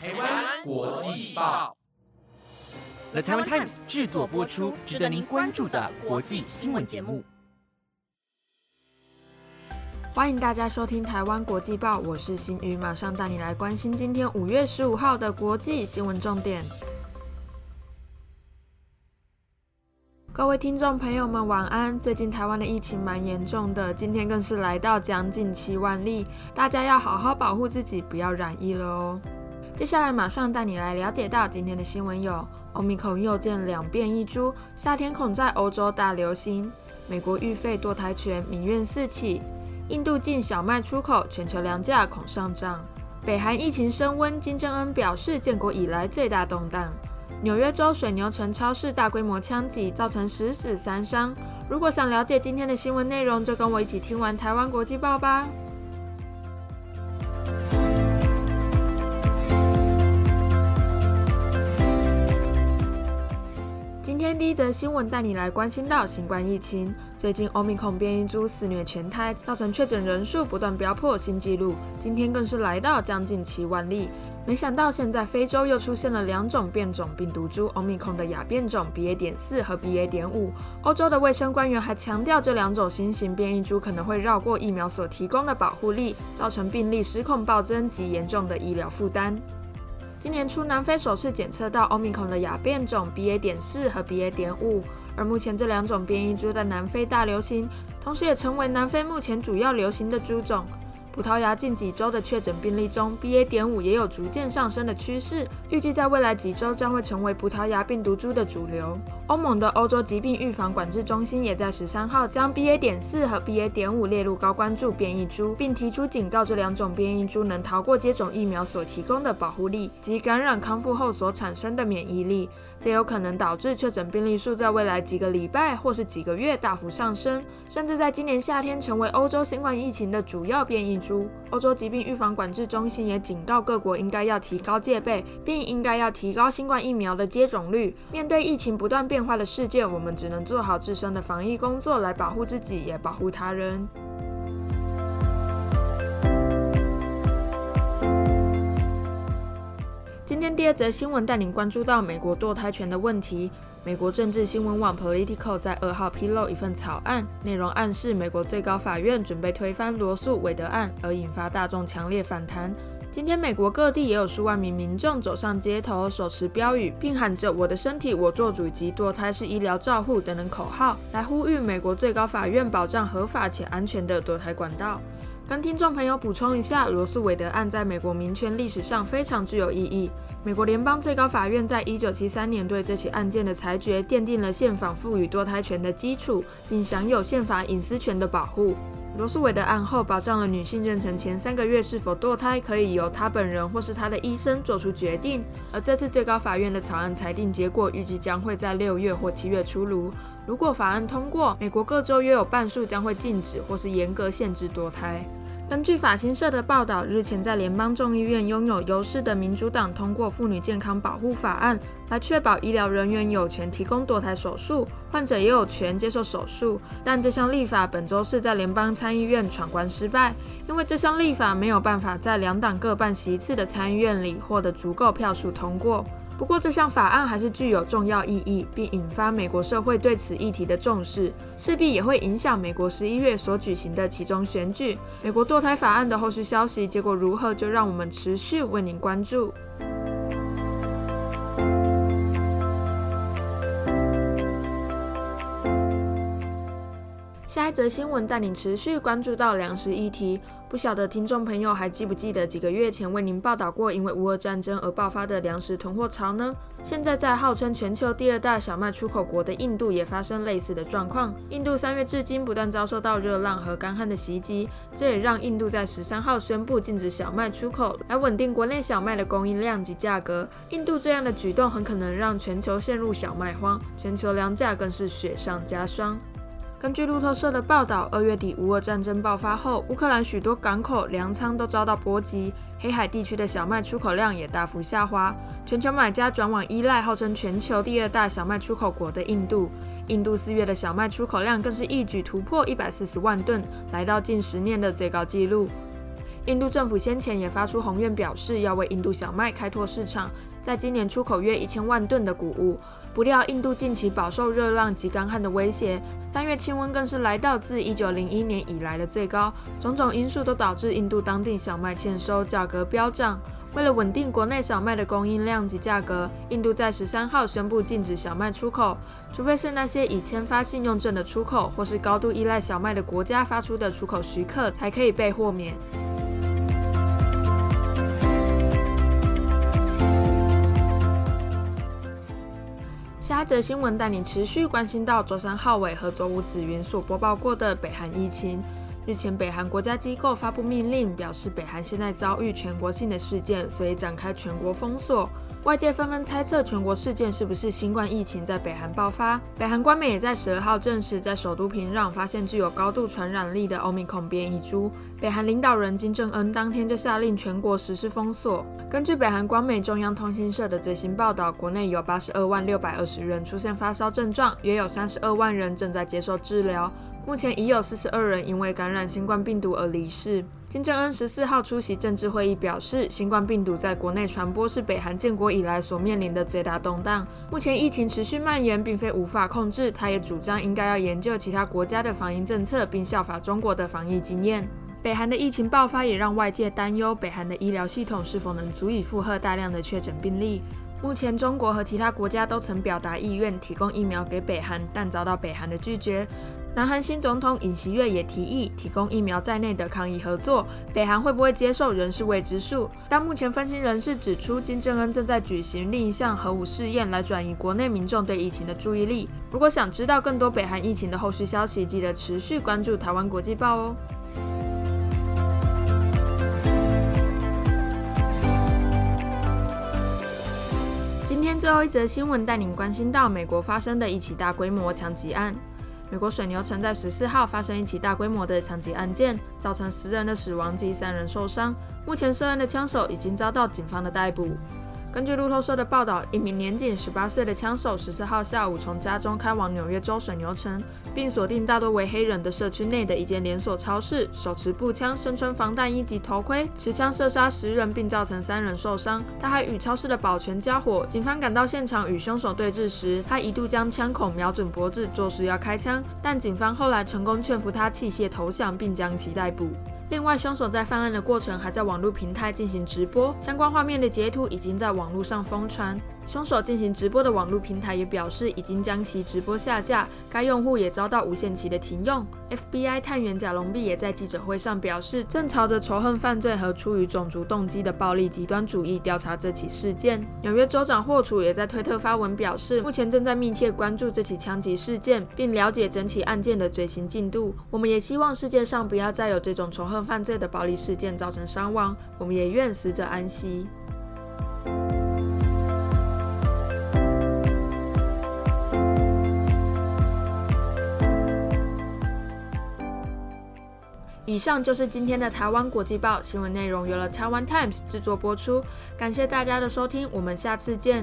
台湾国际报，The Taiwan Times 制作播出，值得您关注的国际新闻节目。欢迎大家收听台湾国际报，我是新宇，马上带你来关心今天五月十五号的国际新闻重点。各位听众朋友们，晚安！最近台湾的疫情蛮严重的，今天更是来到将近七万例，大家要好好保护自己，不要染疫了哦。接下来马上带你来了解到今天的新闻有：欧米孔又见两变一株，夏天恐在欧洲大流行；美国预废堕胎权，民怨四起；印度禁小麦出口，全球粮价恐上涨；北韩疫情升温，金正恩表示建国以来最大动荡；纽约州水牛城超市大规模枪击，造成十死三伤。如果想了解今天的新闻内容，就跟我一起听完台湾国际报吧。第一则新闻带你来关心到新冠疫情。最近欧米孔变异株肆虐全台，造成确诊人数不断飙破新纪录，今天更是来到将近七万例。没想到现在非洲又出现了两种变种病毒株欧米孔的亚变种 BA. 点四和 BA. 点五。欧洲的卫生官员还强调，这两种新型变异株可能会绕过疫苗所提供的保护力，造成病例失控暴增及严重的医疗负担。今年初，南非首次检测到欧米孔的亚变种 BA. 点四和 BA. 点五，而目前这两种变异株在南非大流行，同时也成为南非目前主要流行的株种。葡萄牙近几周的确诊病例中，BA. 点五也有逐渐上升的趋势，预计在未来几周将会成为葡萄牙病毒株的主流。欧盟的欧洲疾病预防管制中心也在十三号将 BA. 点四和 BA. 点五列入高关注变异株，并提出警告，这两种变异株能逃过接种疫苗所提供的保护力及感染康复后所产生的免疫力，这有可能导致确诊病例数在未来几个礼拜或是几个月大幅上升，甚至在今年夏天成为欧洲新冠疫情的主要变异株。欧洲疾病预防管制中心也警告各国应该要提高戒备，并应该要提高新冠疫苗的接种率。面对疫情不断变化的世界，我们只能做好自身的防疫工作，来保护自己，也保护他人。今天第二则新闻带领关注到美国堕胎权的问题。美国政治新闻网 Political 在二号披露一份草案，内容暗示美国最高法院准备推翻罗素韦德案，而引发大众强烈反弹。今天，美国各地也有数万名民众走上街头，手持标语，并喊着“我的身体我做主”及“堕胎是医疗照护”等等口号，来呼吁美国最高法院保障合法且安全的堕胎管道。跟听众朋友补充一下，罗素韦德案在美国民权历史上非常具有意义。美国联邦最高法院在一九七三年对这起案件的裁决，奠定了宪法赋予堕胎权的基础，并享有宪法隐私权的保护。罗素韦德案后，保障了女性妊娠前三个月是否堕胎可以由她本人或是她的医生做出决定。而这次最高法院的草案裁定结果，预计将会在六月或七月出炉。如果法案通过，美国各州约有半数将会禁止或是严格限制堕胎。根据法新社的报道，日前在联邦众议院拥有优势的民主党通过《妇女健康保护法案》，来确保医疗人员有权提供堕胎手术，患者也有权接受手术。但这项立法本周是在联邦参议院闯关失败，因为这项立法没有办法在两党各半席次的参议院里获得足够票数通过。不过，这项法案还是具有重要意义，并引发美国社会对此议题的重视，势必也会影响美国十一月所举行的其中选举。美国堕胎法案的后续消息结果如何，就让我们持续为您关注。下一则新闻带你持续关注到粮食议题。不晓得听众朋友还记不记得几个月前为您报道过，因为乌俄战争而爆发的粮食囤货潮呢？现在在号称全球第二大小麦出口国的印度也发生类似的状况。印度三月至今不断遭受到热浪和干旱的袭击，这也让印度在十三号宣布禁止小麦出口，来稳定国内小麦的供应量及价格。印度这样的举动很可能让全球陷入小麦荒，全球粮价更是雪上加霜。根据路透社的报道，二月底乌俄战争爆发后，乌克兰许多港口粮仓都遭到波及，黑海地区的小麦出口量也大幅下滑。全球买家转往依赖号称全球第二大小麦出口国的印度，印度四月的小麦出口量更是一举突破一百四十万吨，来到近十年的最高纪录。印度政府先前也发出宏愿，表示要为印度小麦开拓市场，在今年出口约一千万吨的谷物。不料，印度近期饱受热浪及干旱的威胁，三月气温更是来到自一九零一年以来的最高。种种因素都导致印度当地小麦欠收，价格飙涨。为了稳定国内小麦的供应量及价格，印度在十三号宣布禁止小麦出口，除非是那些已签发信用证的出口或是高度依赖小麦的国家发出的出口许可，才可以被豁免。这新闻带你持续关心到卓三浩伟和卓五子云所播报过的北韩疫情。日前，北韩国家机构发布命令，表示北韩现在遭遇全国性的事件，所以展开全国封锁。外界纷纷猜测全国事件是不是新冠疫情在北韩爆发。北韩官媒也在十二号证实，在首都平壤发现具有高度传染力的欧米孔变异株。北韩领导人金正恩当天就下令全国实施封锁。根据北韩官媒中央通讯社的最新报道，国内有八十二万六百二十人出现发烧症状，约有三十二万人正在接受治疗。目前已有四十二人因为感染新冠病毒而离世。金正恩十四号出席政治会议，表示新冠病毒在国内传播是北韩建国以来所面临的最大动荡。目前疫情持续蔓延，并非无法控制。他也主张应该要研究其他国家的防疫政策，并效法中国的防疫经验。北韩的疫情爆发也让外界担忧，北韩的医疗系统是否能足以负荷大量的确诊病例。目前，中国和其他国家都曾表达意愿提供疫苗给北韩，但遭到北韩的拒绝。南韩新总统尹锡悦也提议提供疫苗在内的抗疫合作，北韩会不会接受仍是未知数。但目前分析人士指出，金正恩正在举行另一项核武试验来转移国内民众对疫情的注意力。如果想知道更多北韩疫情的后续消息，记得持续关注台湾国际报哦。今天最后一则新闻带您关心到美国发生的一起大规模枪击案。美国水牛城在十四号发生一起大规模的枪击案件，造成十人的死亡及三人受伤。目前涉案的枪手已经遭到警方的逮捕。根据路透社的报道，一名年仅十八岁的枪手十四号下午从家中开往纽约州水牛城，并锁定大多为黑人的社区内的一间连锁超市，手持步枪，身穿防弹衣及头盔，持枪射杀十人，并造成三人受伤。他还与超市的保全交火。警方赶到现场与凶手对峙时，他一度将枪口瞄准脖子，作势要开枪，但警方后来成功劝服他弃械投降，并将其逮捕。另外，凶手在犯案的过程还在网络平台进行直播，相关画面的截图已经在网络上疯传。凶手进行直播的网络平台也表示，已经将其直播下架，该用户也遭到无限期的停用。FBI 探员贾隆碧也在记者会上表示，正朝着仇恨犯罪和出于种族动机的暴力极端主义调查这起事件。纽约州长霍楚也在推特发文表示，目前正在密切关注这起枪击事件，并了解整起案件的最新进度。我们也希望世界上不要再有这种仇恨犯罪的暴力事件造成伤亡。我们也愿死者安息。以上就是今天的台湾国际报新闻内容，由了台湾 Times 制作播出，感谢大家的收听，我们下次见。